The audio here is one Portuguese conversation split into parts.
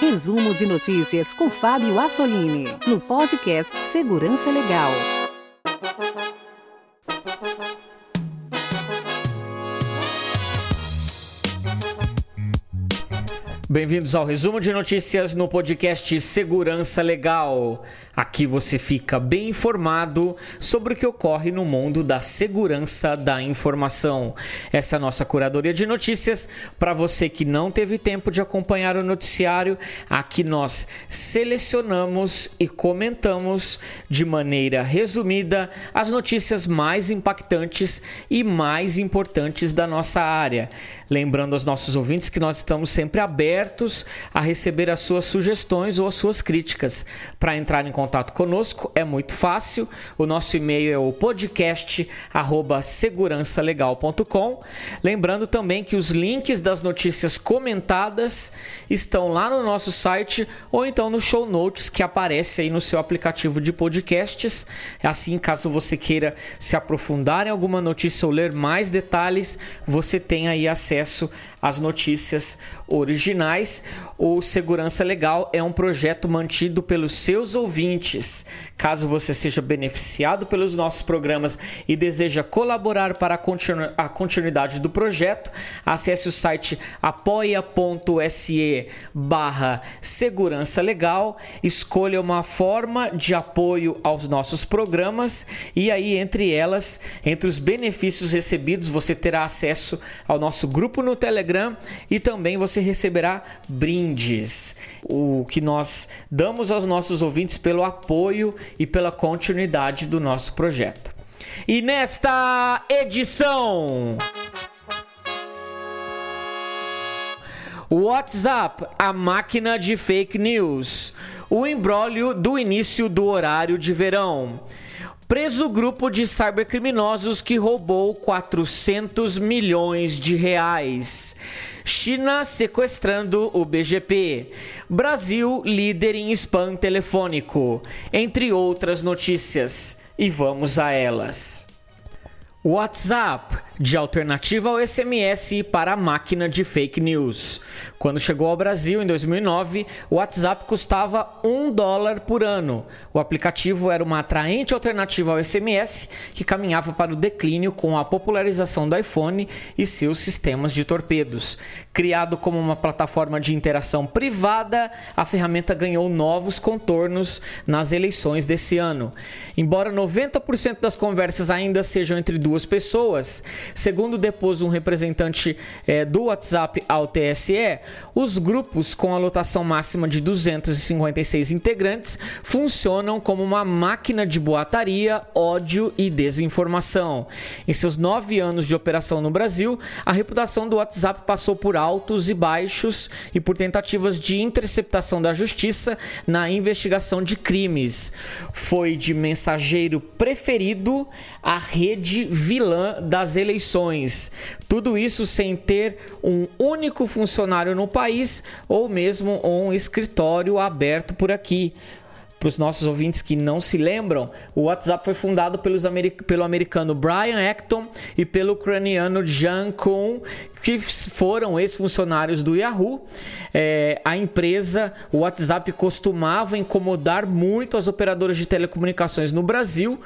Resumo de notícias com Fábio Assolini, no podcast Segurança Legal. Bem-vindos ao resumo de notícias no podcast Segurança Legal. Aqui você fica bem informado sobre o que ocorre no mundo da segurança da informação. Essa é a nossa curadoria de notícias. Para você que não teve tempo de acompanhar o noticiário, aqui nós selecionamos e comentamos de maneira resumida as notícias mais impactantes e mais importantes da nossa área. Lembrando aos nossos ouvintes que nós estamos sempre abertos a receber as suas sugestões ou as suas críticas. Para entrar em contato conosco é muito fácil. O nosso e-mail é o podcast@segurançalegal.com. Lembrando também que os links das notícias comentadas estão lá no nosso site ou então no show notes que aparece aí no seu aplicativo de podcasts. Assim, caso você queira se aprofundar em alguma notícia ou ler mais detalhes, você tem aí acesso às notícias originais. O Segurança Legal é um projeto mantido pelos seus ouvintes. Caso você seja beneficiado pelos nossos programas e deseja colaborar para a, continu a continuidade do projeto, acesse o site apoia.se barra Segurança Legal, escolha uma forma de apoio aos nossos programas e aí entre elas, entre os benefícios recebidos, você terá acesso ao nosso grupo no Telegram e também você receberá brindes. O que nós damos aos nossos ouvintes pelo apoio e pela continuidade do nosso projeto. E nesta edição. WhatsApp, a máquina de fake news. O embrólio do início do horário de verão. Preso grupo de cybercriminosos que roubou 400 milhões de reais. China sequestrando o BGP. Brasil líder em spam telefônico. Entre outras notícias. E vamos a elas. WhatsApp de alternativa ao SMS para a máquina de fake news. Quando chegou ao Brasil em 2009, o WhatsApp custava um dólar por ano. O aplicativo era uma atraente alternativa ao SMS que caminhava para o declínio com a popularização do iPhone e seus sistemas de torpedos. Criado como uma plataforma de interação privada, a ferramenta ganhou novos contornos nas eleições desse ano. Embora 90% das conversas ainda sejam entre duas pessoas, Segundo depôs um representante é, do WhatsApp ao TSE, os grupos com a lotação máxima de 256 integrantes funcionam como uma máquina de boataria, ódio e desinformação. Em seus nove anos de operação no Brasil, a reputação do WhatsApp passou por altos e baixos e por tentativas de interceptação da justiça na investigação de crimes. Foi de mensageiro preferido a rede vilã das eleições eleições. Tudo isso sem ter um único funcionário no país ou mesmo um escritório aberto por aqui. Para os nossos ouvintes que não se lembram, o WhatsApp foi fundado pelos pelo americano Brian Acton e pelo ucraniano Jan Kuhn, que foram ex-funcionários do Yahoo. É, a empresa, o WhatsApp, costumava incomodar muito as operadoras de telecomunicações no Brasil,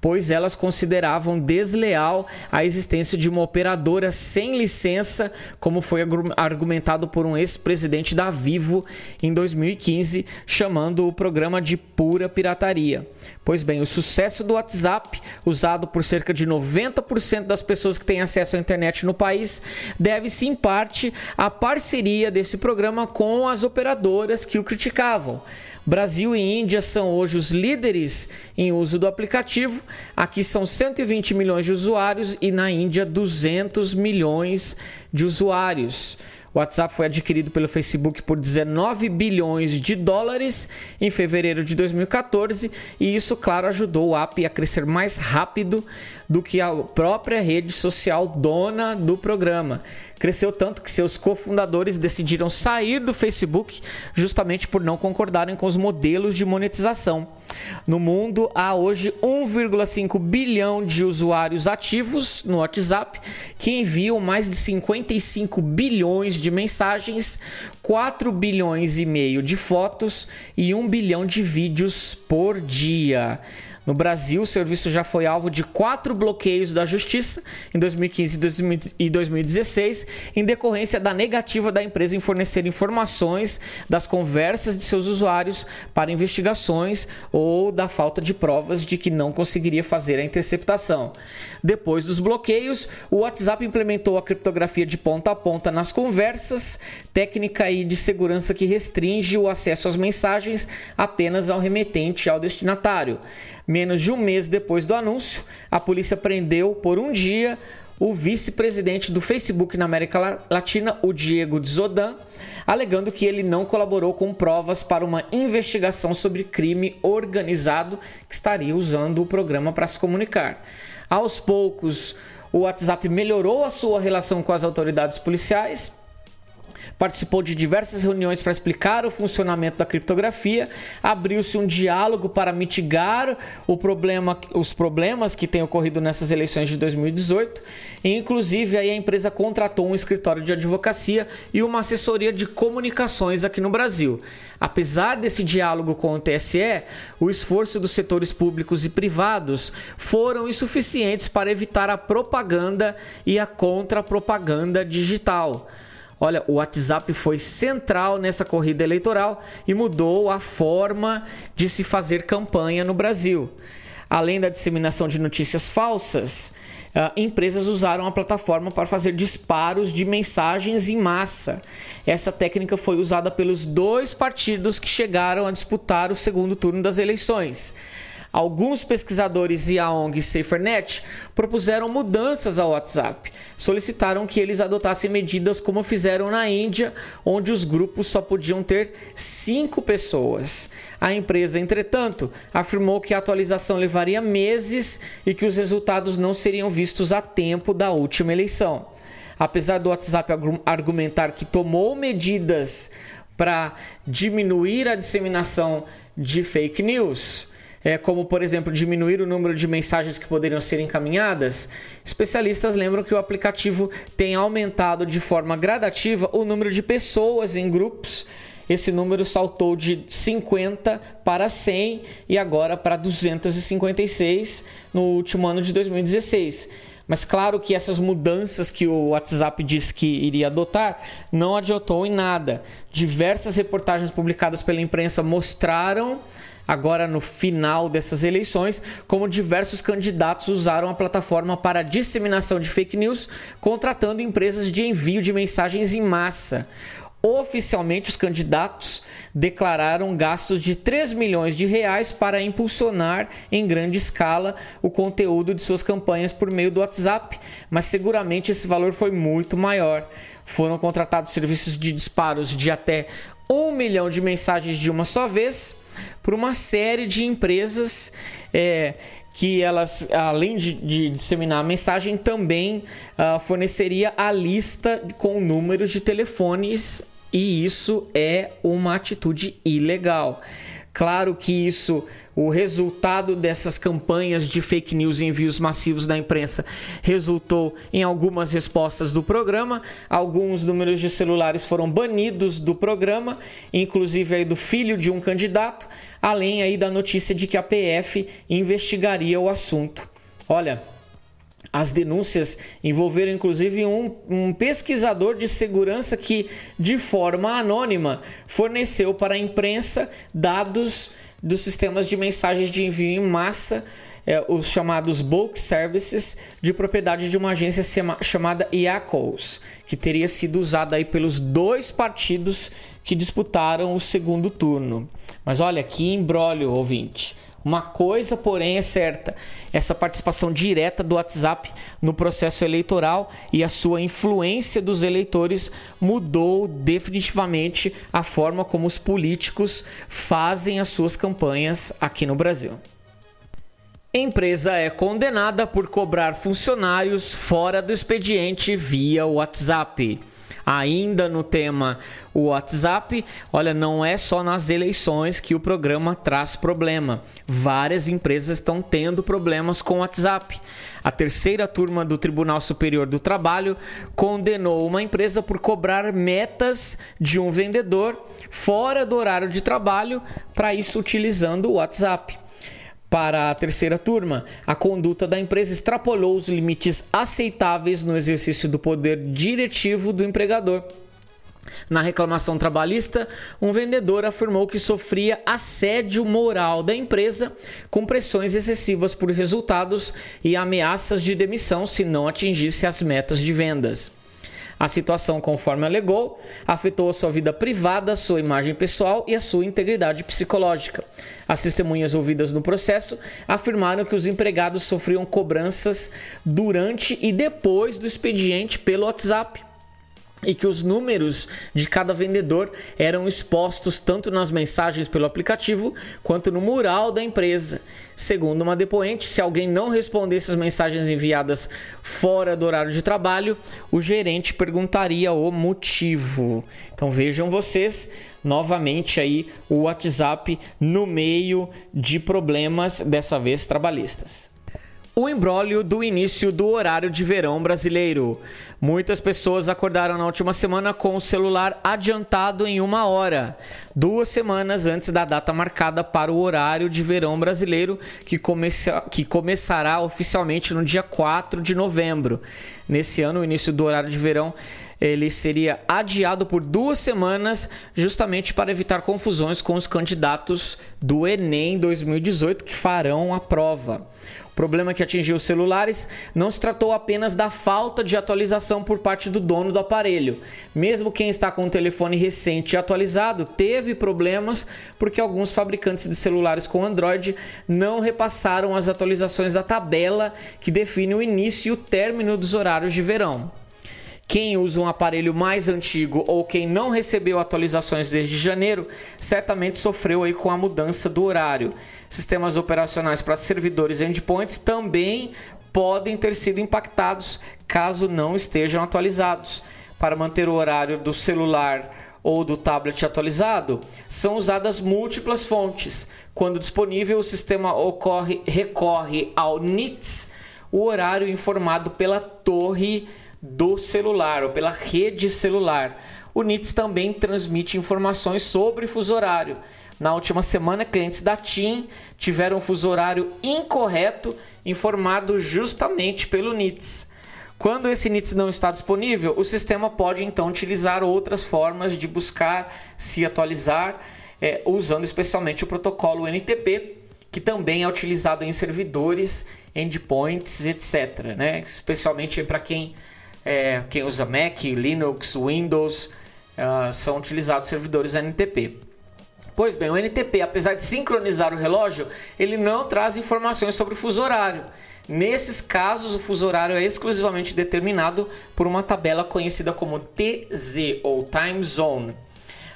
pois elas consideravam desleal a existência de uma operadora sem licença, como foi argumentado por um ex-presidente da Vivo em 2015, chamando o programa de pura pirataria. Pois bem, o sucesso do WhatsApp, usado por cerca de 90% das pessoas que têm acesso à internet no país, deve-se em parte à parceria desse programa com as operadoras que o criticavam. Brasil e Índia são hoje os líderes em uso do aplicativo. Aqui são 120 milhões de usuários e na Índia 200 milhões de usuários. O WhatsApp foi adquirido pelo Facebook por 19 bilhões de dólares em fevereiro de 2014 e isso, claro, ajudou o app a crescer mais rápido do que a própria rede social dona do programa cresceu tanto que seus cofundadores decidiram sair do Facebook justamente por não concordarem com os modelos de monetização. No mundo há hoje 1,5 bilhão de usuários ativos no WhatsApp que enviam mais de 55 bilhões de mensagens, 4 bilhões e meio de fotos e 1 bilhão de vídeos por dia. No Brasil, o serviço já foi alvo de quatro bloqueios da Justiça em 2015 e 2016, em decorrência da negativa da empresa em fornecer informações das conversas de seus usuários para investigações ou da falta de provas de que não conseguiria fazer a interceptação. Depois dos bloqueios, o WhatsApp implementou a criptografia de ponta a ponta nas conversas, técnica aí de segurança que restringe o acesso às mensagens apenas ao remetente e ao destinatário. Menos de um mês depois do anúncio, a polícia prendeu por um dia o vice-presidente do Facebook na América Latina, o Diego Desodan, alegando que ele não colaborou com provas para uma investigação sobre crime organizado que estaria usando o programa para se comunicar. Aos poucos, o WhatsApp melhorou a sua relação com as autoridades policiais participou de diversas reuniões para explicar o funcionamento da criptografia, abriu-se um diálogo para mitigar o problema, os problemas que têm ocorrido nessas eleições de 2018, e inclusive aí a empresa contratou um escritório de advocacia e uma assessoria de comunicações aqui no Brasil. Apesar desse diálogo com o TSE, o esforço dos setores públicos e privados foram insuficientes para evitar a propaganda e a contra-propaganda digital. Olha, o WhatsApp foi central nessa corrida eleitoral e mudou a forma de se fazer campanha no Brasil. Além da disseminação de notícias falsas, Uh, empresas usaram a plataforma para fazer disparos de mensagens em massa. Essa técnica foi usada pelos dois partidos que chegaram a disputar o segundo turno das eleições. Alguns pesquisadores e a ONG SaferNet propuseram mudanças ao WhatsApp. Solicitaram que eles adotassem medidas como fizeram na Índia, onde os grupos só podiam ter cinco pessoas. A empresa, entretanto, afirmou que a atualização levaria meses e que os resultados não seriam vistos a tempo da última eleição. Apesar do WhatsApp argumentar que tomou medidas para diminuir a disseminação de fake news, é, como por exemplo diminuir o número de mensagens que poderiam ser encaminhadas, especialistas lembram que o aplicativo tem aumentado de forma gradativa o número de pessoas em grupos. Esse número saltou de 50 para 100 e agora para 256 no último ano de 2016. Mas claro que essas mudanças que o WhatsApp disse que iria adotar não adiantou em nada. Diversas reportagens publicadas pela imprensa mostraram agora no final dessas eleições, como diversos candidatos usaram a plataforma para disseminação de fake news, contratando empresas de envio de mensagens em massa. Oficialmente, os candidatos declararam gastos de 3 milhões de reais para impulsionar em grande escala o conteúdo de suas campanhas por meio do WhatsApp, mas seguramente esse valor foi muito maior. Foram contratados serviços de disparos de até 1 milhão de mensagens de uma só vez por uma série de empresas é, que elas, além de, de, disseminar a mensagem, também uh, forneceria a lista com números de telefones e isso é uma atitude ilegal. Claro que isso, o resultado dessas campanhas de fake news e envios massivos da imprensa resultou em algumas respostas do programa. Alguns números de celulares foram banidos do programa, inclusive aí do filho de um candidato, além aí da notícia de que a PF investigaria o assunto. Olha, as denúncias envolveram inclusive um, um, pesquisador de segurança que, de forma anônima, forneceu para a imprensa dados dos sistemas de mensagens de envio em massa, é, os chamados bulk services, de propriedade de uma agência chamada IACOS, que teria sido usada aí pelos dois partidos que disputaram o segundo turno. Mas olha que embrólio, ouvinte. Uma coisa, porém, é certa: essa participação direta do WhatsApp no processo eleitoral e a sua influência dos eleitores mudou definitivamente a forma como os políticos fazem as suas campanhas aqui no Brasil. Empresa é condenada por cobrar funcionários fora do expediente via WhatsApp. Ainda no tema o WhatsApp, olha, não é só nas eleições que o programa traz problema. Várias empresas estão tendo problemas com o WhatsApp. A terceira turma do Tribunal Superior do Trabalho condenou uma empresa por cobrar metas de um vendedor fora do horário de trabalho, para isso utilizando o WhatsApp. Para a terceira turma, a conduta da empresa extrapolou os limites aceitáveis no exercício do poder diretivo do empregador. Na reclamação trabalhista, um vendedor afirmou que sofria assédio moral da empresa com pressões excessivas por resultados e ameaças de demissão se não atingisse as metas de vendas. A situação, conforme alegou, afetou a sua vida privada, sua imagem pessoal e a sua integridade psicológica. As testemunhas ouvidas no processo afirmaram que os empregados sofriam cobranças durante e depois do expediente pelo WhatsApp e que os números de cada vendedor eram expostos tanto nas mensagens pelo aplicativo quanto no mural da empresa. Segundo uma depoente, se alguém não respondesse as mensagens enviadas fora do horário de trabalho, o gerente perguntaria o motivo. Então vejam vocês novamente aí o WhatsApp no meio de problemas dessa vez trabalhistas. O embrólio do início do horário de verão brasileiro. Muitas pessoas acordaram na última semana com o celular adiantado em uma hora, duas semanas antes da data marcada para o horário de verão brasileiro, que, começa, que começará oficialmente no dia 4 de novembro. Nesse ano, o início do horário de verão ele seria adiado por duas semanas, justamente para evitar confusões com os candidatos do Enem 2018 que farão a prova. Problema que atingiu os celulares não se tratou apenas da falta de atualização por parte do dono do aparelho. Mesmo quem está com o telefone recente e atualizado teve problemas porque alguns fabricantes de celulares com Android não repassaram as atualizações da tabela que define o início e o término dos horários de verão. Quem usa um aparelho mais antigo ou quem não recebeu atualizações desde janeiro, certamente sofreu aí com a mudança do horário. Sistemas operacionais para servidores endpoints também podem ter sido impactados caso não estejam atualizados. Para manter o horário do celular ou do tablet atualizado, são usadas múltiplas fontes. Quando disponível, o sistema ocorre, recorre ao NITS, o horário informado pela torre do celular ou pela rede celular. O NITS também transmite informações sobre fuso horário. Na última semana, clientes da TIM tiveram um fuso horário incorreto informado justamente pelo NITS. Quando esse NITS não está disponível, o sistema pode então utilizar outras formas de buscar se atualizar, é, usando especialmente o protocolo NTP, que também é utilizado em servidores, endpoints, etc. Né? Especialmente para quem é, quem usa Mac, Linux, Windows, uh, são utilizados servidores NTP. Pois bem, o NTP, apesar de sincronizar o relógio, ele não traz informações sobre o fuso horário. Nesses casos, o fuso horário é exclusivamente determinado por uma tabela conhecida como TZ ou Time Zone.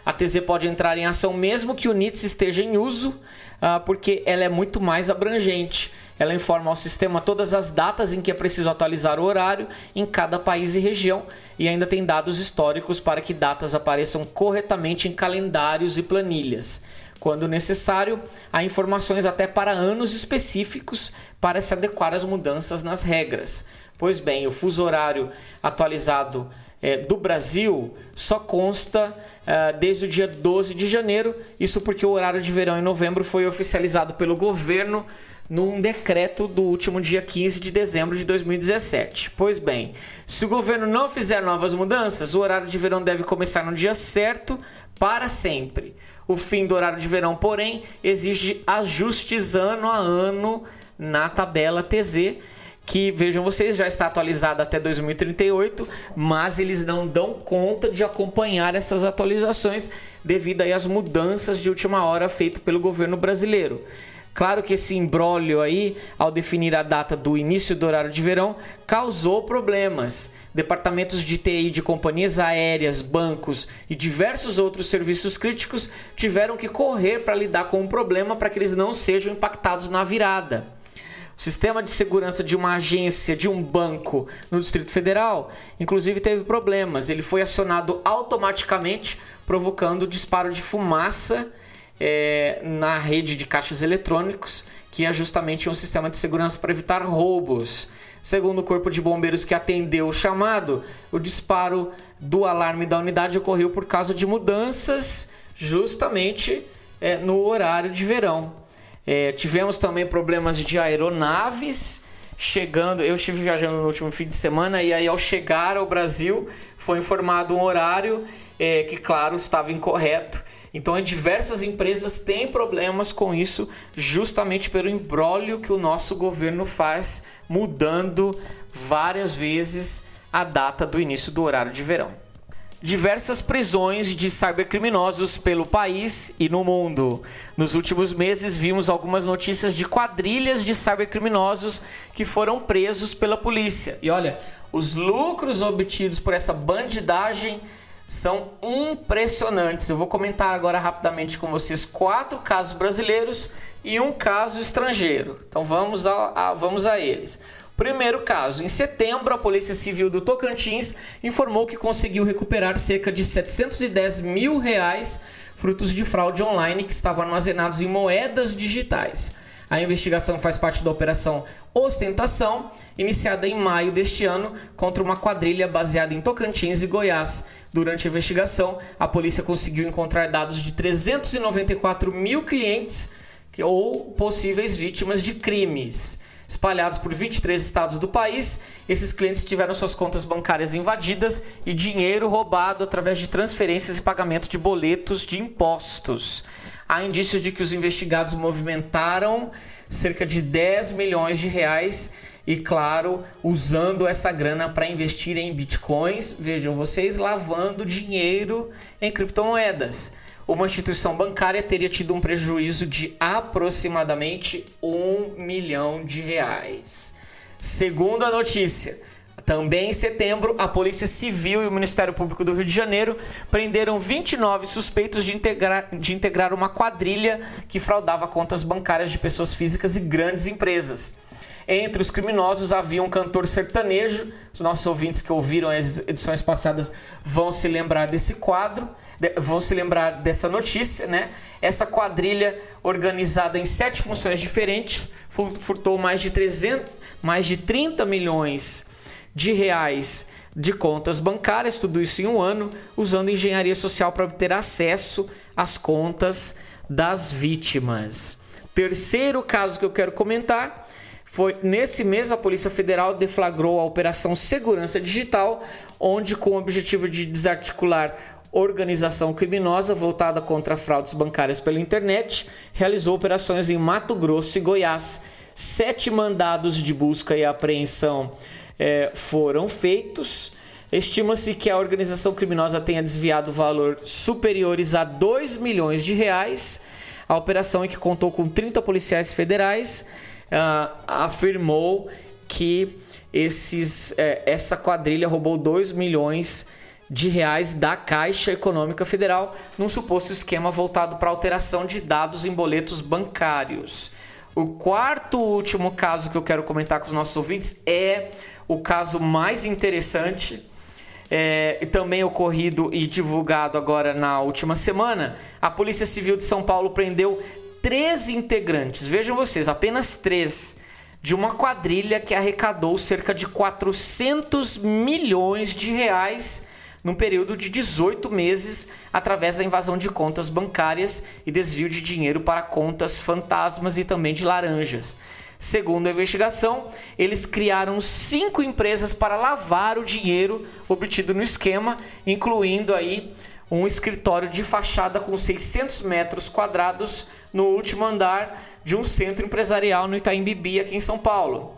A TZ pode entrar em ação mesmo que o NITS esteja em uso, uh, porque ela é muito mais abrangente. Ela informa ao sistema todas as datas em que é preciso atualizar o horário em cada país e região e ainda tem dados históricos para que datas apareçam corretamente em calendários e planilhas. Quando necessário, há informações até para anos específicos para se adequar às mudanças nas regras. Pois bem, o fuso horário atualizado é, do Brasil só consta uh, desde o dia 12 de janeiro, isso porque o horário de verão em novembro foi oficializado pelo governo num decreto do último dia 15 de dezembro de 2017. Pois bem, se o governo não fizer novas mudanças, o horário de verão deve começar no dia certo para sempre. O fim do horário de verão, porém, exige ajustes ano a ano na tabela TZ, que vejam vocês já está atualizada até 2038, mas eles não dão conta de acompanhar essas atualizações devido às mudanças de última hora feitas pelo governo brasileiro. Claro que esse imbróglio aí, ao definir a data do início do horário de verão, causou problemas. Departamentos de TI de companhias aéreas, bancos e diversos outros serviços críticos tiveram que correr para lidar com o problema para que eles não sejam impactados na virada. O sistema de segurança de uma agência, de um banco no Distrito Federal, inclusive teve problemas. Ele foi acionado automaticamente, provocando disparo de fumaça é, na rede de caixas eletrônicos, que é justamente um sistema de segurança para evitar roubos. Segundo o Corpo de Bombeiros que atendeu o chamado, o disparo do alarme da unidade ocorreu por causa de mudanças justamente é, no horário de verão. É, tivemos também problemas de aeronaves chegando. Eu estive viajando no último fim de semana e aí, ao chegar ao Brasil, foi informado um horário é, que, claro, estava incorreto. Então, diversas empresas têm problemas com isso, justamente pelo embrólio que o nosso governo faz, mudando várias vezes a data do início do horário de verão. Diversas prisões de cybercriminosos pelo país e no mundo. Nos últimos meses, vimos algumas notícias de quadrilhas de cybercriminosos que foram presos pela polícia. E olha, os lucros obtidos por essa bandidagem são impressionantes. Eu vou comentar agora rapidamente com vocês quatro casos brasileiros e um caso estrangeiro. Então vamos a, a, vamos a eles. Primeiro caso, em setembro, a Polícia Civil do Tocantins informou que conseguiu recuperar cerca de 710 mil reais frutos de fraude online que estavam armazenados em moedas digitais. A investigação faz parte da Operação Ostentação, iniciada em maio deste ano contra uma quadrilha baseada em Tocantins e Goiás. Durante a investigação, a polícia conseguiu encontrar dados de 394 mil clientes ou possíveis vítimas de crimes. Espalhados por 23 estados do país, esses clientes tiveram suas contas bancárias invadidas e dinheiro roubado através de transferências e pagamento de boletos de impostos há indícios de que os investigados movimentaram cerca de 10 milhões de reais e, claro, usando essa grana para investir em bitcoins. Vejam vocês lavando dinheiro em criptomoedas. Uma instituição bancária teria tido um prejuízo de aproximadamente um milhão de reais. Segundo a notícia, também em setembro, a Polícia Civil e o Ministério Público do Rio de Janeiro prenderam 29 suspeitos de integrar, de integrar uma quadrilha que fraudava contas bancárias de pessoas físicas e grandes empresas. Entre os criminosos havia um cantor sertanejo. Os nossos ouvintes que ouviram as edições passadas vão se lembrar desse quadro, vão se lembrar dessa notícia, né? Essa quadrilha, organizada em sete funções diferentes, furtou mais de 300, mais de 30 milhões de reais de contas bancárias, tudo isso em um ano, usando engenharia social para obter acesso às contas das vítimas. Terceiro caso que eu quero comentar foi nesse mês a Polícia Federal deflagrou a Operação Segurança Digital, onde, com o objetivo de desarticular organização criminosa voltada contra fraudes bancárias pela internet, realizou operações em Mato Grosso e Goiás. Sete mandados de busca e apreensão é, foram feitos. Estima-se que a organização criminosa tenha desviado valor superiores a 2 milhões de reais. A operação, em que contou com 30 policiais federais, uh, afirmou que esses, é, essa quadrilha roubou 2 milhões de reais da Caixa Econômica Federal num suposto esquema voltado para alteração de dados em boletos bancários. O quarto último caso que eu quero comentar com os nossos ouvintes é o caso mais interessante, é, também ocorrido e divulgado agora na última semana, a Polícia Civil de São Paulo prendeu três integrantes, vejam vocês, apenas três, de uma quadrilha que arrecadou cerca de 400 milhões de reais num período de 18 meses através da invasão de contas bancárias e desvio de dinheiro para contas fantasmas e também de laranjas. Segundo a investigação, eles criaram cinco empresas para lavar o dinheiro obtido no esquema, incluindo aí um escritório de fachada com 600 metros quadrados no último andar de um centro empresarial no Itaim Bibi, aqui em São Paulo.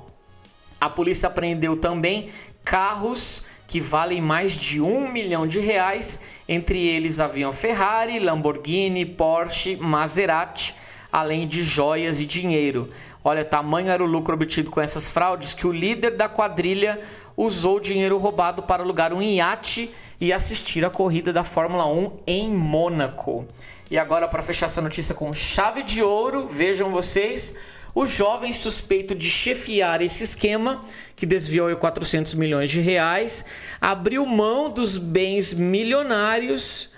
A polícia apreendeu também carros que valem mais de um milhão de reais, entre eles haviam Ferrari, Lamborghini, Porsche, Maserati, além de joias e dinheiro. Olha, tamanho era o lucro obtido com essas fraudes que o líder da quadrilha usou o dinheiro roubado para alugar um iate e assistir a corrida da Fórmula 1 em Mônaco. E agora, para fechar essa notícia com chave de ouro, vejam vocês: o jovem suspeito de chefiar esse esquema, que desviou 400 milhões de reais, abriu mão dos bens milionários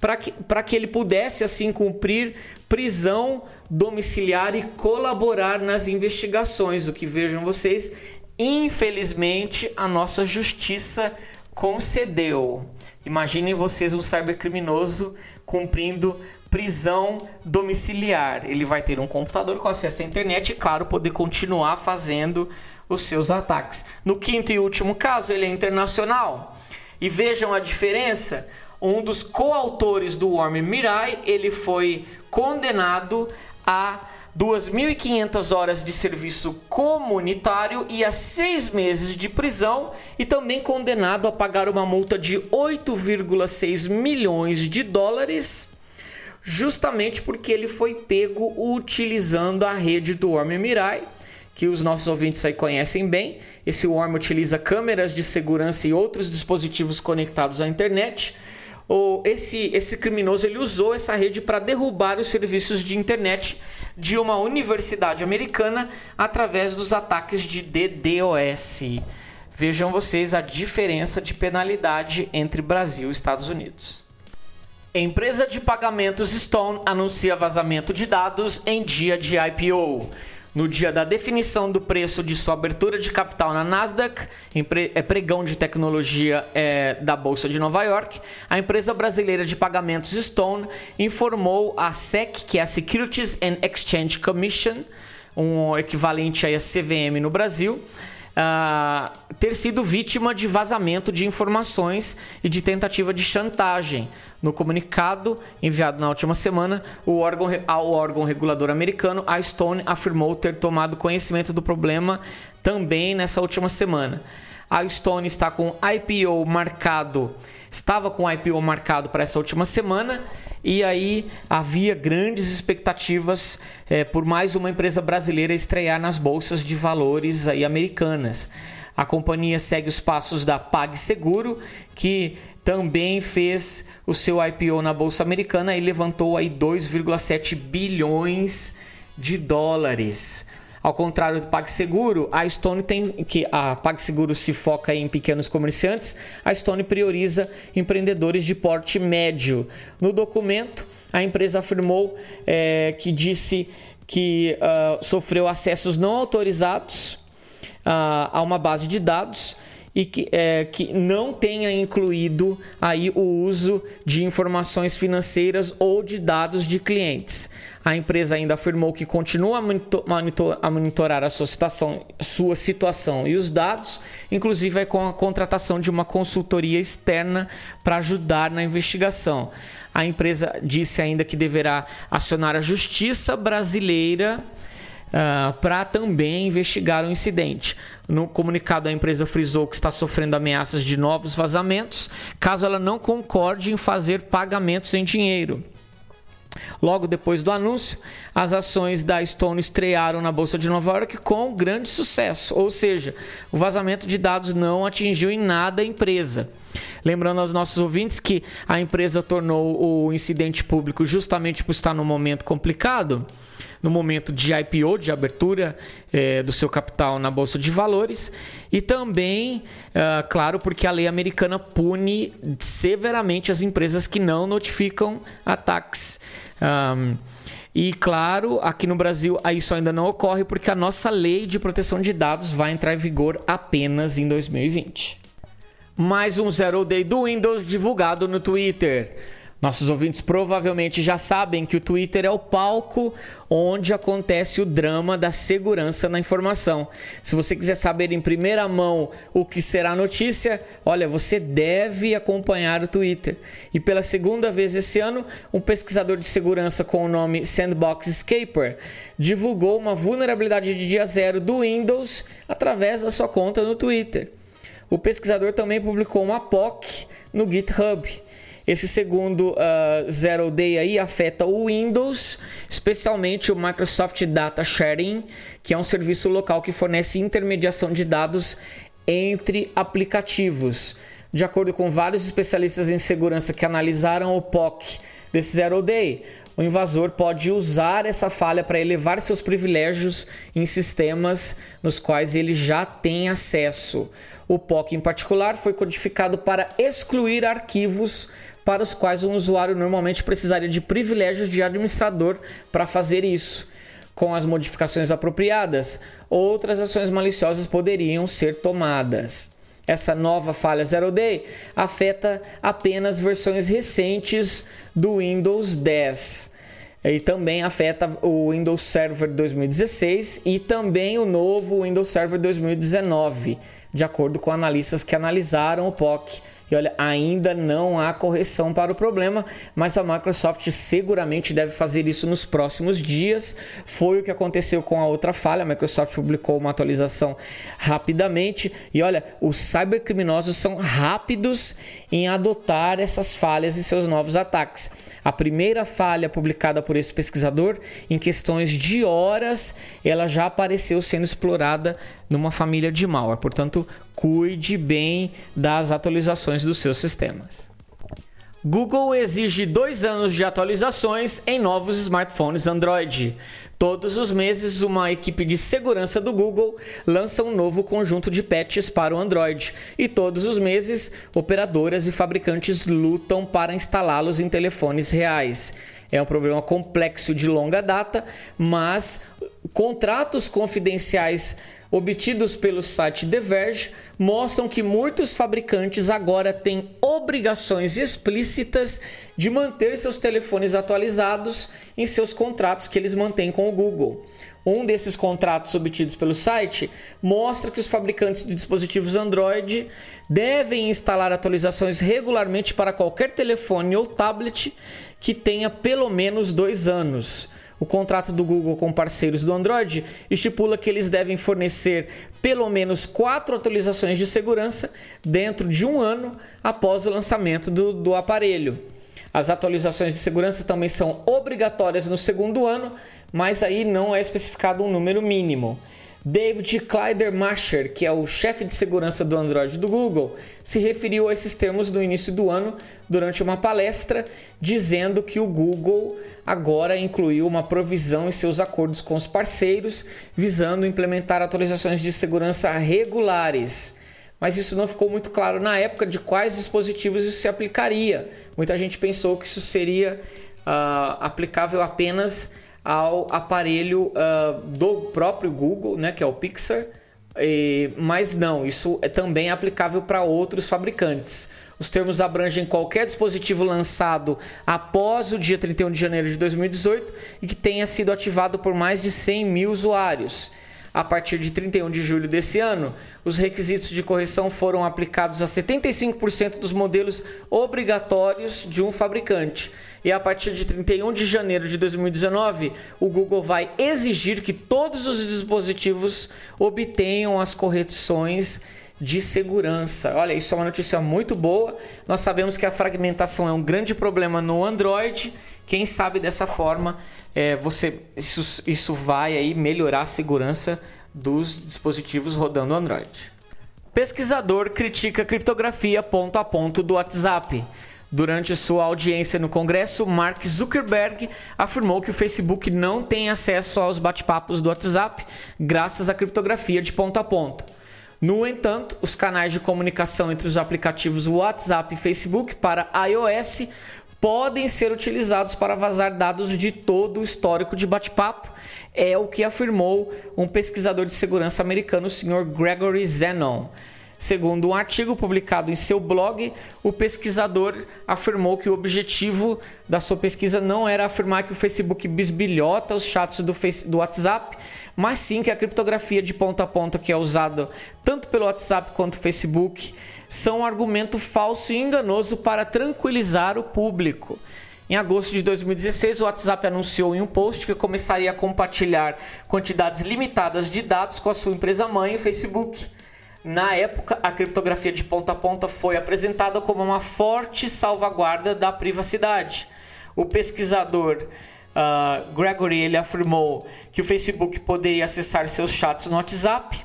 para que, que ele pudesse assim cumprir prisão domiciliar e colaborar nas investigações. O que vejam vocês, infelizmente a nossa justiça concedeu. Imaginem vocês um cybercriminoso cumprindo prisão domiciliar. Ele vai ter um computador com acesso à internet e, claro, poder continuar fazendo os seus ataques. No quinto e último caso, ele é internacional. E vejam a diferença. Um dos coautores do Worm Mirai, ele foi condenado a 2.500 horas de serviço comunitário e a seis meses de prisão, e também condenado a pagar uma multa de 8,6 milhões de dólares, justamente porque ele foi pego utilizando a rede do Worm Mirai, que os nossos ouvintes aí conhecem bem. Esse Worm utiliza câmeras de segurança e outros dispositivos conectados à internet o, esse, esse criminoso ele usou essa rede para derrubar os serviços de internet de uma universidade americana através dos ataques de DDoS. Vejam vocês a diferença de penalidade entre Brasil e Estados Unidos. Empresa de pagamentos Stone anuncia vazamento de dados em dia de IPO. No dia da definição do preço de sua abertura de capital na Nasdaq, é pregão de tecnologia é, da Bolsa de Nova York, a empresa brasileira de pagamentos Stone informou a SEC, que é a Securities and Exchange Commission, um equivalente a CVM no Brasil, uh, ter sido vítima de vazamento de informações e de tentativa de chantagem. No comunicado enviado na última semana, o órgão, ao órgão regulador americano, a Stone afirmou ter tomado conhecimento do problema também nessa última semana. A Stone está com IPO marcado, estava com IPO marcado para essa última semana e aí havia grandes expectativas é, por mais uma empresa brasileira estrear nas bolsas de valores aí americanas. A companhia segue os passos da PagSeguro, que também fez o seu IPO na bolsa americana e levantou aí 2,7 bilhões de dólares. Ao contrário do PagSeguro, a Stone tem que a PagSeguro se foca em pequenos comerciantes, a Stone prioriza empreendedores de porte médio. No documento, a empresa afirmou é, que disse que uh, sofreu acessos não autorizados uh, a uma base de dados e que, é, que não tenha incluído aí o uso de informações financeiras ou de dados de clientes. A empresa ainda afirmou que continua a monitorar a sua situação, sua situação e os dados, inclusive com a contratação de uma consultoria externa para ajudar na investigação. A empresa disse ainda que deverá acionar a justiça brasileira uh, ah, para também investigar o incidente. No comunicado, a empresa frisou que está sofrendo ameaças de novos vazamentos caso ela não concorde em fazer pagamentos em dinheiro. Logo depois do anúncio, as ações da Stone estrearam na Bolsa de Nova York com grande sucesso, ou seja, o vazamento de dados não atingiu em nada a empresa. Lembrando aos nossos ouvintes que a empresa tornou o incidente público justamente por estar num momento complicado, no momento de IPO, de abertura é, do seu capital na Bolsa de Valores, e também, é, claro, porque a lei americana pune severamente as empresas que não notificam ataques. Um, e claro, aqui no Brasil isso ainda não ocorre porque a nossa lei de proteção de dados vai entrar em vigor apenas em 2020. Mais um Zero Day do Windows divulgado no Twitter. Nossos ouvintes provavelmente já sabem que o Twitter é o palco onde acontece o drama da segurança na informação. Se você quiser saber em primeira mão o que será notícia, olha, você deve acompanhar o Twitter. E pela segunda vez esse ano, um pesquisador de segurança com o nome Sandbox Escaper divulgou uma vulnerabilidade de dia zero do Windows através da sua conta no Twitter. O pesquisador também publicou uma POC no GitHub esse segundo uh, Zero Day aí afeta o Windows, especialmente o Microsoft Data Sharing, que é um serviço local que fornece intermediação de dados entre aplicativos. De acordo com vários especialistas em segurança que analisaram o POC desse Zero Day, o invasor pode usar essa falha para elevar seus privilégios em sistemas nos quais ele já tem acesso. O POC, em particular, foi codificado para excluir arquivos para os quais um usuário normalmente precisaria de privilégios de administrador para fazer isso. Com as modificações apropriadas, outras ações maliciosas poderiam ser tomadas. Essa nova falha Zero Day afeta apenas versões recentes do Windows 10 e também afeta o Windows Server 2016 e também o novo Windows Server 2019, de acordo com analistas que analisaram o POC e olha, ainda não há correção para o problema, mas a Microsoft seguramente deve fazer isso nos próximos dias. Foi o que aconteceu com a outra falha. A Microsoft publicou uma atualização rapidamente. E olha, os cybercriminosos são rápidos em adotar essas falhas em seus novos ataques. A primeira falha publicada por esse pesquisador, em questões de horas, ela já apareceu sendo explorada numa família de malware. Portanto, cuide bem das atualizações dos seus sistemas. Google exige dois anos de atualizações em novos smartphones Android. Todos os meses, uma equipe de segurança do Google lança um novo conjunto de patches para o Android, e todos os meses, operadoras e fabricantes lutam para instalá-los em telefones reais. É um problema complexo de longa data, mas contratos confidenciais obtidos pelo site The Verge mostram que muitos fabricantes agora têm obrigações explícitas de manter seus telefones atualizados em seus contratos que eles mantêm com o Google. Um desses contratos obtidos pelo site mostra que os fabricantes de dispositivos Android devem instalar atualizações regularmente para qualquer telefone ou tablet que tenha pelo menos dois anos. O contrato do Google com parceiros do Android estipula que eles devem fornecer pelo menos quatro atualizações de segurança dentro de um ano após o lançamento do, do aparelho. As atualizações de segurança também são obrigatórias no segundo ano, mas aí não é especificado um número mínimo. David Kleidermacher, que é o chefe de segurança do Android do Google, se referiu a esses termos no início do ano durante uma palestra, dizendo que o Google agora incluiu uma provisão em seus acordos com os parceiros, visando implementar atualizações de segurança regulares. Mas isso não ficou muito claro na época de quais dispositivos isso se aplicaria. Muita gente pensou que isso seria uh, aplicável apenas ao aparelho uh, do próprio Google, né, que é o Pixar, e, mas não, isso é também aplicável para outros fabricantes. Os termos abrangem qualquer dispositivo lançado após o dia 31 de janeiro de 2018 e que tenha sido ativado por mais de 100 mil usuários. A partir de 31 de julho desse ano, os requisitos de correção foram aplicados a 75% dos modelos obrigatórios de um fabricante. E a partir de 31 de janeiro de 2019, o Google vai exigir que todos os dispositivos obtenham as correções de segurança. Olha, isso é uma notícia muito boa. Nós sabemos que a fragmentação é um grande problema no Android. Quem sabe dessa forma é, você isso, isso vai aí melhorar a segurança dos dispositivos rodando Android. Pesquisador critica criptografia ponto a ponto do WhatsApp. Durante sua audiência no Congresso, Mark Zuckerberg afirmou que o Facebook não tem acesso aos bate-papos do WhatsApp graças à criptografia de ponta a ponta. No entanto, os canais de comunicação entre os aplicativos WhatsApp e Facebook para iOS podem ser utilizados para vazar dados de todo o histórico de bate-papo, é o que afirmou um pesquisador de segurança americano, o Sr. Gregory Zenon. Segundo um artigo publicado em seu blog, o pesquisador afirmou que o objetivo da sua pesquisa não era afirmar que o Facebook bisbilhota os chats do, do WhatsApp, mas sim que a criptografia de ponta a ponta que é usada tanto pelo WhatsApp quanto o Facebook são um argumento falso e enganoso para tranquilizar o público. Em agosto de 2016, o WhatsApp anunciou em um post que começaria a compartilhar quantidades limitadas de dados com a sua empresa mãe, o Facebook. Na época, a criptografia de ponta a ponta foi apresentada como uma forte salvaguarda da privacidade. O pesquisador uh, Gregory ele afirmou que o Facebook poderia acessar seus chats no WhatsApp.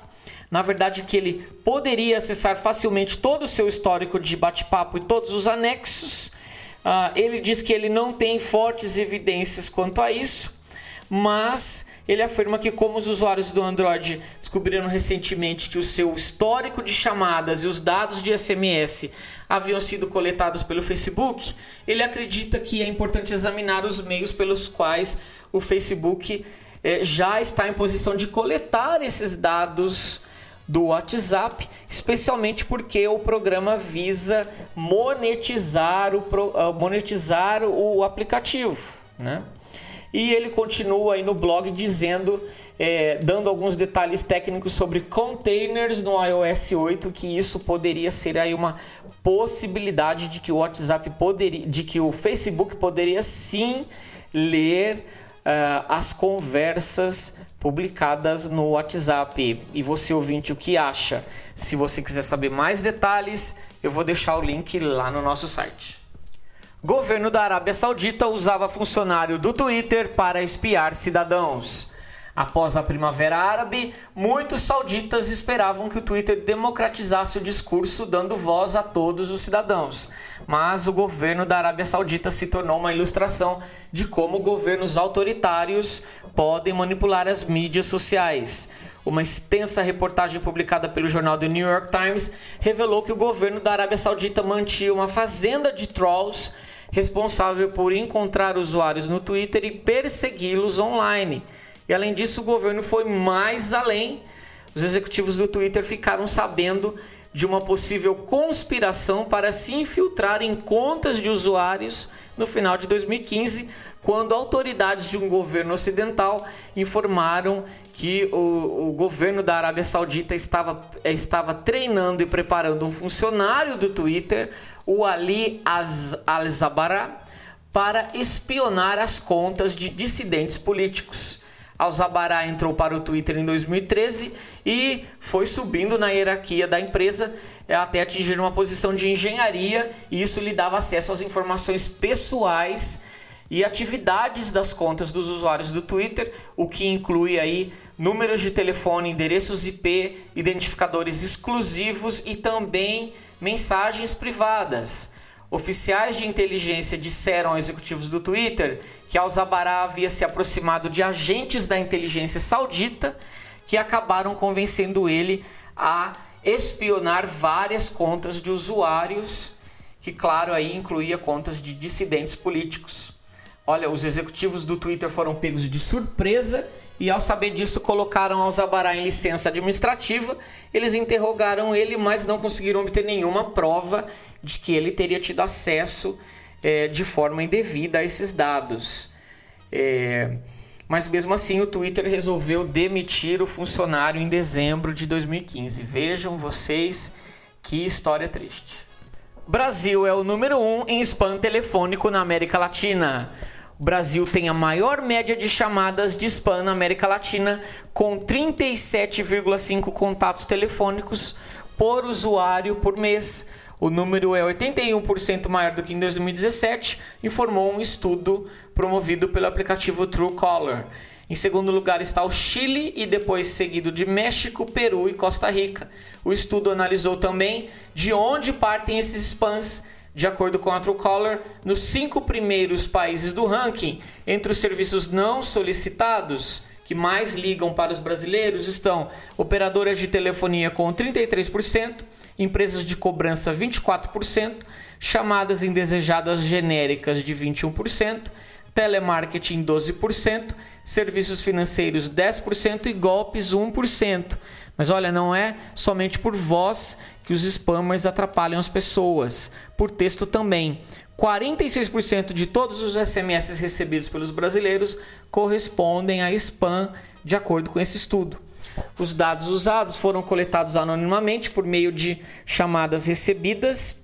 Na verdade, que ele poderia acessar facilmente todo o seu histórico de bate-papo e todos os anexos, Uh, ele diz que ele não tem fortes evidências quanto a isso, mas ele afirma que, como os usuários do Android descobriram recentemente que o seu histórico de chamadas e os dados de SMS haviam sido coletados pelo Facebook, ele acredita que é importante examinar os meios pelos quais o Facebook eh, já está em posição de coletar esses dados do WhatsApp, especialmente porque o programa visa monetizar o, ah, monetizar o aplicativo. Né? E ele continua aí no blog dizendo, é, dando alguns detalhes técnicos sobre containers no iOS 8, que isso poderia ser aí uma possibilidade de que o WhatsApp poderia, de que o Facebook poderia sim ler uh, as conversas publicadas no WhatsApp. E você ouvinte, o que acha? Se você quiser saber mais detalhes, eu vou deixar o link lá no nosso site. Governo da Arábia Saudita usava funcionário do Twitter para espiar cidadãos. Após a Primavera Árabe, muitos sauditas esperavam que o Twitter democratizasse o discurso, dando voz a todos os cidadãos. Mas o governo da Arábia Saudita se tornou uma ilustração de como governos autoritários podem manipular as mídias sociais. Uma extensa reportagem publicada pelo jornal The New York Times revelou que o governo da Arábia Saudita mantinha uma fazenda de trolls responsável por encontrar usuários no Twitter e persegui-los online. E além disso, o governo foi mais além. Os executivos do Twitter ficaram sabendo de uma possível conspiração para se infiltrar em contas de usuários no final de 2015, quando autoridades de um governo ocidental informaram que o, o governo da Arábia Saudita estava, estava treinando e preparando um funcionário do Twitter, o Ali Al-Zabara, para espionar as contas de dissidentes políticos. Al-Zabará entrou para o Twitter em 2013 e foi subindo na hierarquia da empresa eh, até atingir uma posição de engenharia e isso lhe dava acesso às informações pessoais e atividades das contas dos usuários do Twitter, o que inclui aí números de telefone, endereços IP, identificadores exclusivos e também mensagens privadas. Oficiais de inteligência disseram aos executivos do Twitter que Al-Zabará havia se aproximado de agentes da inteligência saudita que acabaram convencendo ele a espionar várias contas de usuários, que claro aí incluía contas de dissidentes políticos. Olha, os executivos do Twitter foram pegos de surpresa e ao saber disso colocaram Al-Zabará em licença administrativa. Eles interrogaram ele, mas não conseguiram obter nenhuma prova de que ele teria tido acesso é, de forma indevida a esses dados. É, mas mesmo assim o Twitter resolveu demitir o funcionário em dezembro de 2015. Vejam vocês que história triste. Brasil é o número 1 um em spam telefônico na América Latina. Brasil tem a maior média de chamadas de spam na América Latina, com 37,5 contatos telefônicos por usuário por mês. O número é 81% maior do que em 2017, informou um estudo promovido pelo aplicativo Truecaller. Em segundo lugar está o Chile e depois seguido de México, Peru e Costa Rica. O estudo analisou também de onde partem esses spams de acordo com a Truecaller, nos cinco primeiros países do ranking, entre os serviços não solicitados que mais ligam para os brasileiros estão operadoras de telefonia com 33%, empresas de cobrança 24%, chamadas indesejadas genéricas de 21%, telemarketing 12%, serviços financeiros 10% e golpes 1%. Mas olha, não é somente por voz que os spammers atrapalham as pessoas, por texto também. 46% de todos os SMS recebidos pelos brasileiros correspondem a spam, de acordo com esse estudo. Os dados usados foram coletados anonimamente por meio de chamadas recebidas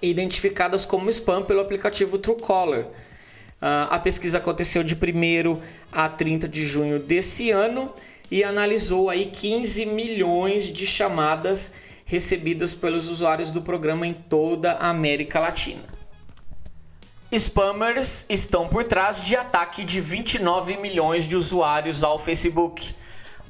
identificadas como spam pelo aplicativo Truecaller. Uh, a pesquisa aconteceu de 1 a 30 de junho desse ano e analisou aí 15 milhões de chamadas recebidas pelos usuários do programa em toda a América Latina. Spammers estão por trás de ataque de 29 milhões de usuários ao Facebook.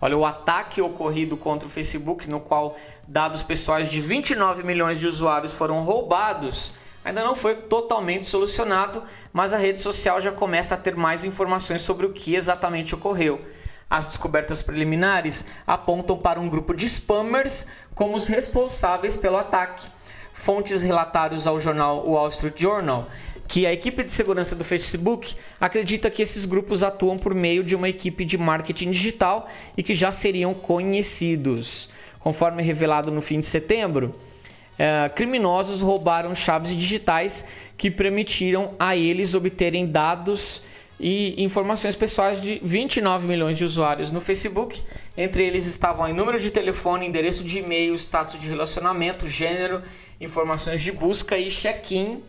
Olha, o ataque ocorrido contra o Facebook, no qual dados pessoais de 29 milhões de usuários foram roubados, ainda não foi totalmente solucionado, mas a rede social já começa a ter mais informações sobre o que exatamente ocorreu. As descobertas preliminares apontam para um grupo de spammers como os responsáveis pelo ataque. Fontes relataram ao jornal Wall Street Journal que a equipe de segurança do Facebook acredita que esses grupos atuam por meio de uma equipe de marketing digital e que já seriam conhecidos. Conforme revelado no fim de setembro, eh, criminosos roubaram chaves digitais que permitiram a eles obterem dados e informações pessoais de 29 milhões de usuários no Facebook. Entre eles estavam número de telefone, endereço de e-mail, status de relacionamento, gênero, informações de busca e check-in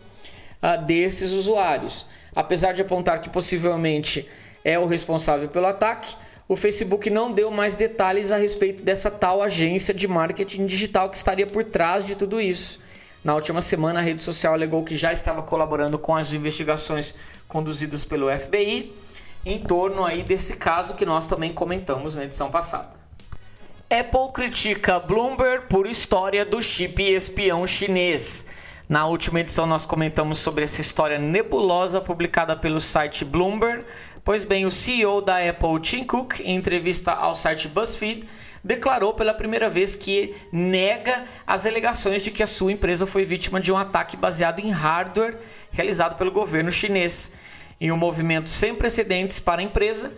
uh, desses usuários. Apesar de apontar que possivelmente é o responsável pelo ataque, o Facebook não deu mais detalhes a respeito dessa tal agência de marketing digital que estaria por trás de tudo isso. Na última semana, a rede social alegou que já estava colaborando com as investigações conduzidas pelo FBI em torno aí desse caso que nós também comentamos na edição passada. Apple critica Bloomberg por história do chip espião chinês. Na última edição nós comentamos sobre essa história nebulosa publicada pelo site Bloomberg. Pois bem, o CEO da Apple, Tim Cook, em entrevista ao site BuzzFeed, declarou pela primeira vez que nega as alegações de que a sua empresa foi vítima de um ataque baseado em hardware realizado pelo governo chinês. Em um movimento sem precedentes para a empresa,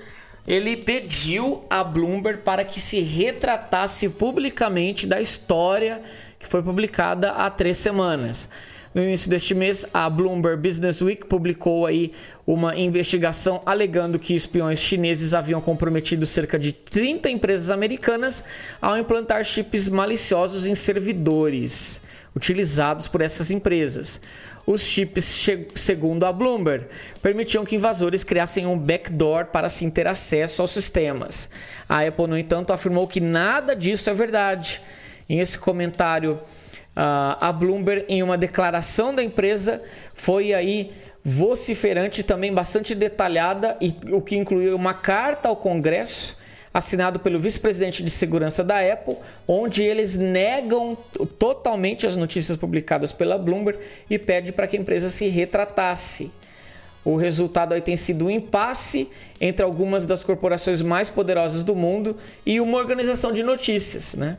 ele pediu a Bloomberg para que se retratasse publicamente da história que foi publicada há três semanas. No início deste mês, a Bloomberg Business Week publicou aí uma investigação alegando que espiões chineses haviam comprometido cerca de 30 empresas americanas ao implantar chips maliciosos em servidores utilizados por essas empresas. Os chips, segundo a Bloomberg, permitiam que invasores criassem um backdoor para assim ter acesso aos sistemas. A Apple, no entanto, afirmou que nada disso é verdade. Em esse comentário, a Bloomberg, em uma declaração da empresa, foi aí vociferante também bastante detalhada e o que incluiu uma carta ao Congresso assinado pelo vice-presidente de segurança da Apple, onde eles negam totalmente as notícias publicadas pela Bloomberg e pede para que a empresa se retratasse. O resultado aí tem sido um impasse entre algumas das corporações mais poderosas do mundo e uma organização de notícias, né?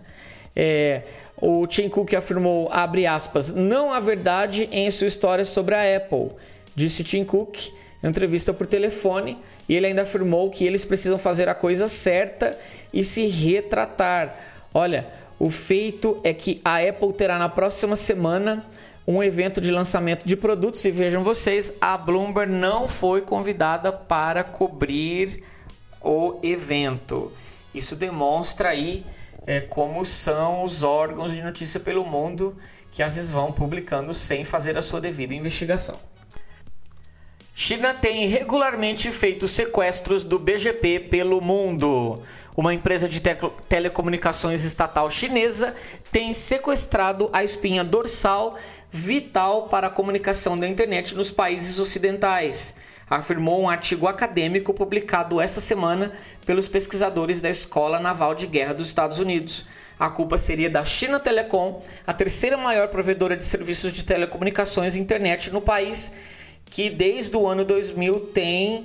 É, o Tim Cook afirmou, abre aspas, não há verdade em sua história sobre a Apple, disse Tim Cook em entrevista por telefone, e ele ainda afirmou que eles precisam fazer a coisa certa e se retratar. Olha, o feito é que a Apple terá na próxima semana um evento de lançamento de produtos e vejam vocês, a Bloomberg não foi convidada para cobrir o evento. Isso demonstra aí é, como são os órgãos de notícia pelo mundo que às vezes vão publicando sem fazer a sua devida investigação. China tem regularmente feito sequestros do BGP pelo mundo. Uma empresa de te telecomunicações estatal chinesa tem sequestrado a espinha dorsal vital para a comunicação da internet nos países ocidentais afirmou um artigo acadêmico publicado essa semana pelos pesquisadores da Escola Naval de Guerra dos Estados Unidos. A culpa seria da China Telecom, a terceira maior provedora de serviços de telecomunicações e internet no país, que desde o ano 2000 tem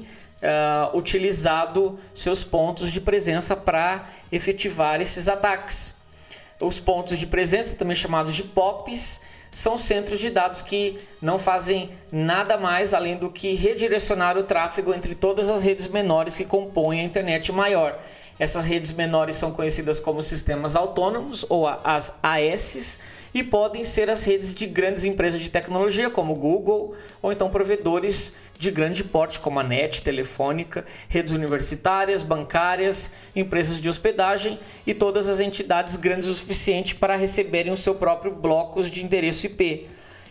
uh, utilizado seus pontos de presença para efetivar esses ataques. Os pontos de presença, também chamados de POPs, são centros de dados que não fazem nada mais além do que redirecionar o tráfego entre todas as redes menores que compõem a internet maior. Essas redes menores são conhecidas como sistemas autônomos ou as AS e podem ser as redes de grandes empresas de tecnologia como Google ou então provedores de grande porte como a NET, Telefônica, redes universitárias, bancárias, empresas de hospedagem e todas as entidades grandes o suficiente para receberem o seu próprio blocos de endereço IP.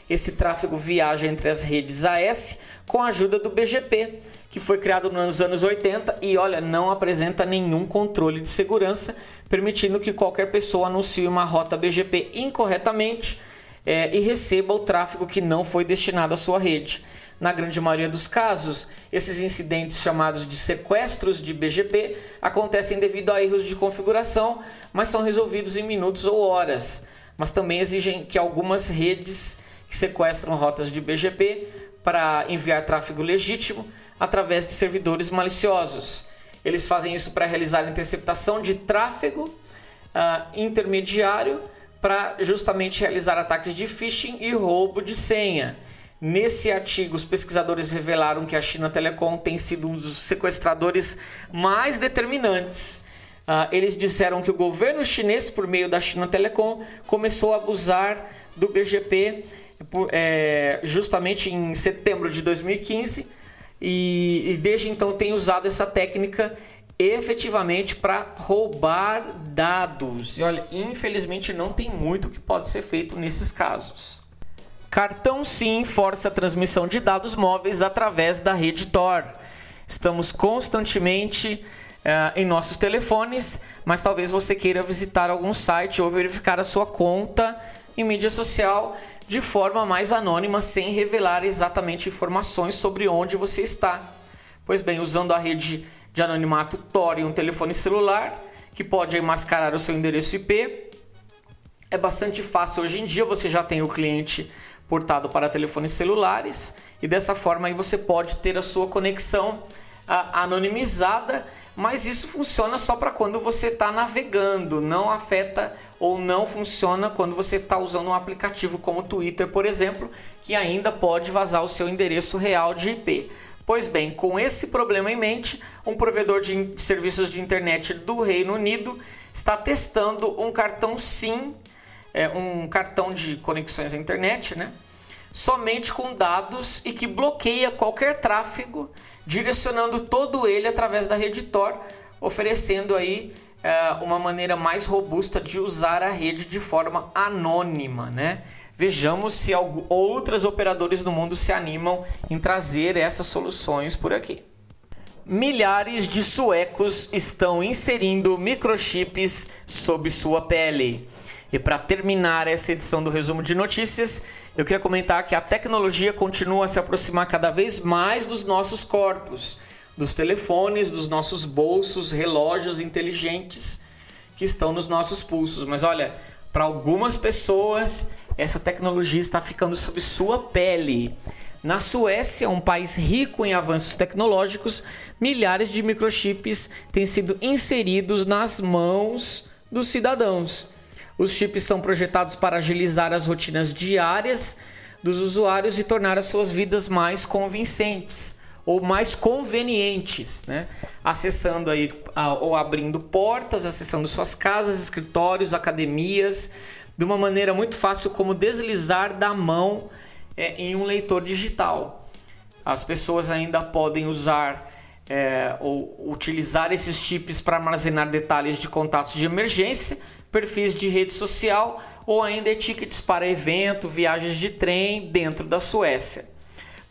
Esse tráfego viaja entre as redes AS com a ajuda do BGP, que foi criado nos anos 80 e olha, não apresenta nenhum controle de segurança, permitindo que qualquer pessoa anuncie uma rota BGP incorretamente é, e receba o tráfego que não foi destinado à sua rede. Na grande maioria dos casos, esses incidentes chamados de sequestros de BGP acontecem devido a erros de configuração, mas são resolvidos em minutos ou horas. Mas também exigem que algumas redes que sequestram rotas de BGP para enviar tráfego legítimo através de servidores maliciosos. Eles fazem isso para realizar interceptação de tráfego uh, intermediário para justamente realizar ataques de phishing e roubo de senha. Nesse artigo, os pesquisadores revelaram que a China Telecom tem sido um dos sequestradores mais determinantes. Uh, eles disseram que o governo chinês, por meio da China Telecom, começou a abusar do BGP por, é, justamente em setembro de 2015 e, e desde então tem usado essa técnica efetivamente para roubar dados. E olha, infelizmente não tem muito que pode ser feito nesses casos. Cartão SIM força a transmissão de dados móveis através da rede Tor. Estamos constantemente uh, em nossos telefones, mas talvez você queira visitar algum site ou verificar a sua conta em mídia social de forma mais anônima, sem revelar exatamente informações sobre onde você está. Pois bem, usando a rede de anonimato Tor e um telefone celular, que pode mascarar o seu endereço IP, é bastante fácil hoje em dia, você já tem o cliente portado para telefones celulares e dessa forma aí você pode ter a sua conexão ah, anonimizada, mas isso funciona só para quando você está navegando, não afeta ou não funciona quando você está usando um aplicativo como o Twitter, por exemplo, que ainda pode vazar o seu endereço real de IP. Pois bem, com esse problema em mente, um provedor de serviços de internet do Reino Unido está testando um cartão SIM é, um cartão de conexões à internet, né? Somente com dados e que bloqueia qualquer tráfego, direcionando todo ele através da rede Tor, oferecendo aí é, uma maneira mais robusta de usar a rede de forma anônima, né? Vejamos se outras operadoras do mundo se animam em trazer essas soluções por aqui. Milhares de suecos estão inserindo microchips sob sua pele. E para terminar essa edição do resumo de notícias, eu queria comentar que a tecnologia continua a se aproximar cada vez mais dos nossos corpos, dos telefones, dos nossos bolsos, relógios inteligentes que estão nos nossos pulsos. Mas olha, para algumas pessoas, essa tecnologia está ficando sob sua pele. Na Suécia, um país rico em avanços tecnológicos, milhares de microchips têm sido inseridos nas mãos dos cidadãos. Os chips são projetados para agilizar as rotinas diárias dos usuários e tornar as suas vidas mais convincentes ou mais convenientes, né? Acessando aí ou abrindo portas, acessando suas casas, escritórios, academias, de uma maneira muito fácil como deslizar da mão é, em um leitor digital. As pessoas ainda podem usar é, ou utilizar esses chips para armazenar detalhes de contatos de emergência perfis de rede social ou ainda tickets para evento, viagens de trem dentro da Suécia.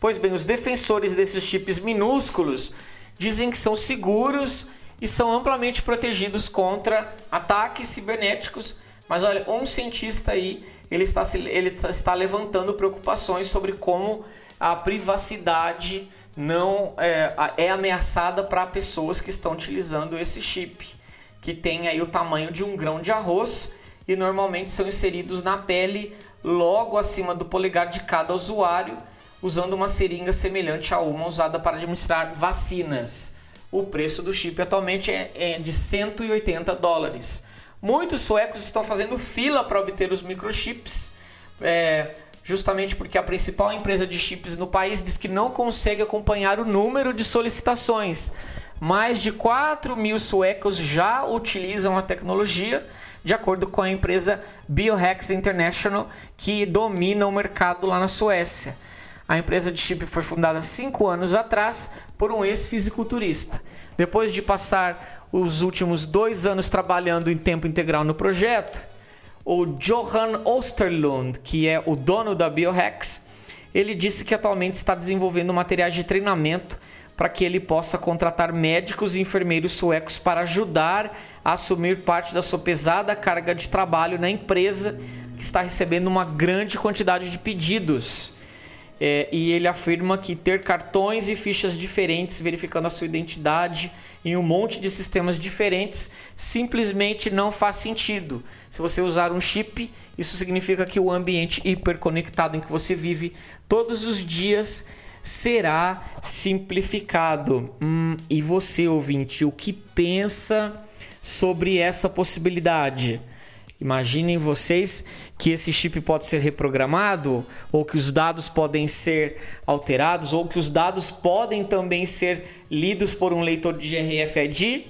Pois bem, os defensores desses chips minúsculos dizem que são seguros e são amplamente protegidos contra ataques cibernéticos. Mas olha, um cientista aí ele está, ele está levantando preocupações sobre como a privacidade não é, é ameaçada para pessoas que estão utilizando esse chip que tem aí o tamanho de um grão de arroz e normalmente são inseridos na pele logo acima do polegar de cada usuário, usando uma seringa semelhante a uma usada para administrar vacinas. O preço do chip atualmente é, é de 180 dólares. Muitos suecos estão fazendo fila para obter os microchips, é, justamente porque a principal empresa de chips no país diz que não consegue acompanhar o número de solicitações mais de 4 mil suecos já utilizam a tecnologia, de acordo com a empresa Biohacks International, que domina o mercado lá na Suécia. A empresa de chip foi fundada cinco anos atrás por um ex-fisiculturista. Depois de passar os últimos dois anos trabalhando em tempo integral no projeto, o Johan Osterlund, que é o dono da Biohacks, ele disse que atualmente está desenvolvendo materiais de treinamento para que ele possa contratar médicos e enfermeiros suecos para ajudar a assumir parte da sua pesada carga de trabalho na empresa que está recebendo uma grande quantidade de pedidos. É, e ele afirma que ter cartões e fichas diferentes, verificando a sua identidade em um monte de sistemas diferentes, simplesmente não faz sentido. Se você usar um chip, isso significa que o ambiente hiperconectado em que você vive todos os dias será simplificado. Hum, e você, ouvinte, o que pensa sobre essa possibilidade? Imaginem vocês que esse chip pode ser reprogramado, ou que os dados podem ser alterados, ou que os dados podem também ser lidos por um leitor de RFID.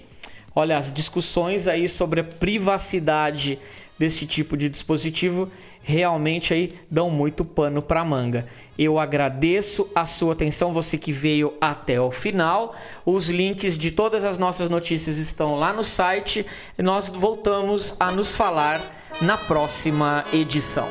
Olha, as discussões aí sobre a privacidade desse tipo de dispositivo realmente aí dão muito pano para manga. Eu agradeço a sua atenção, você que veio até o final. Os links de todas as nossas notícias estão lá no site nós voltamos a nos falar na próxima edição.